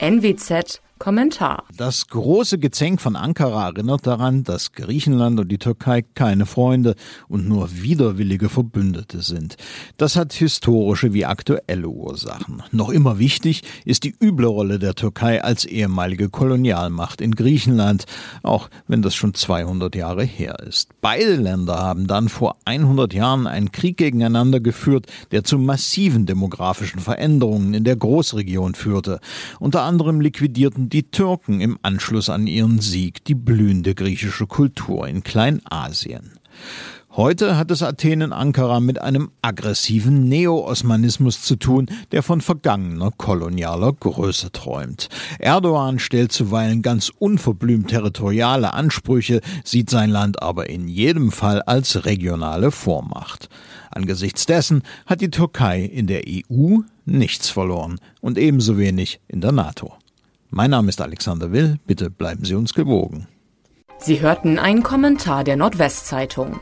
NWZ Kommentar. Das große Gezänk von Ankara erinnert daran, dass Griechenland und die Türkei keine Freunde und nur widerwillige Verbündete sind. Das hat historische wie aktuelle Ursachen. Noch immer wichtig ist die üble Rolle der Türkei als ehemalige Kolonialmacht in Griechenland, auch wenn das schon 200 Jahre her ist. Beide Länder haben dann vor 100 Jahren einen Krieg gegeneinander geführt, der zu massiven demografischen Veränderungen in der Großregion führte. Unter anderem liquidierten die Türken im Anschluss an ihren Sieg die blühende griechische Kultur in Kleinasien. Heute hat es Athen in Ankara mit einem aggressiven Neo-Osmanismus zu tun, der von vergangener kolonialer Größe träumt. Erdogan stellt zuweilen ganz unverblümt territoriale Ansprüche, sieht sein Land aber in jedem Fall als regionale Vormacht. Angesichts dessen hat die Türkei in der EU nichts verloren und ebenso wenig in der NATO. Mein Name ist Alexander Will. Bitte bleiben Sie uns gewogen. Sie hörten einen Kommentar der Nordwestzeitung.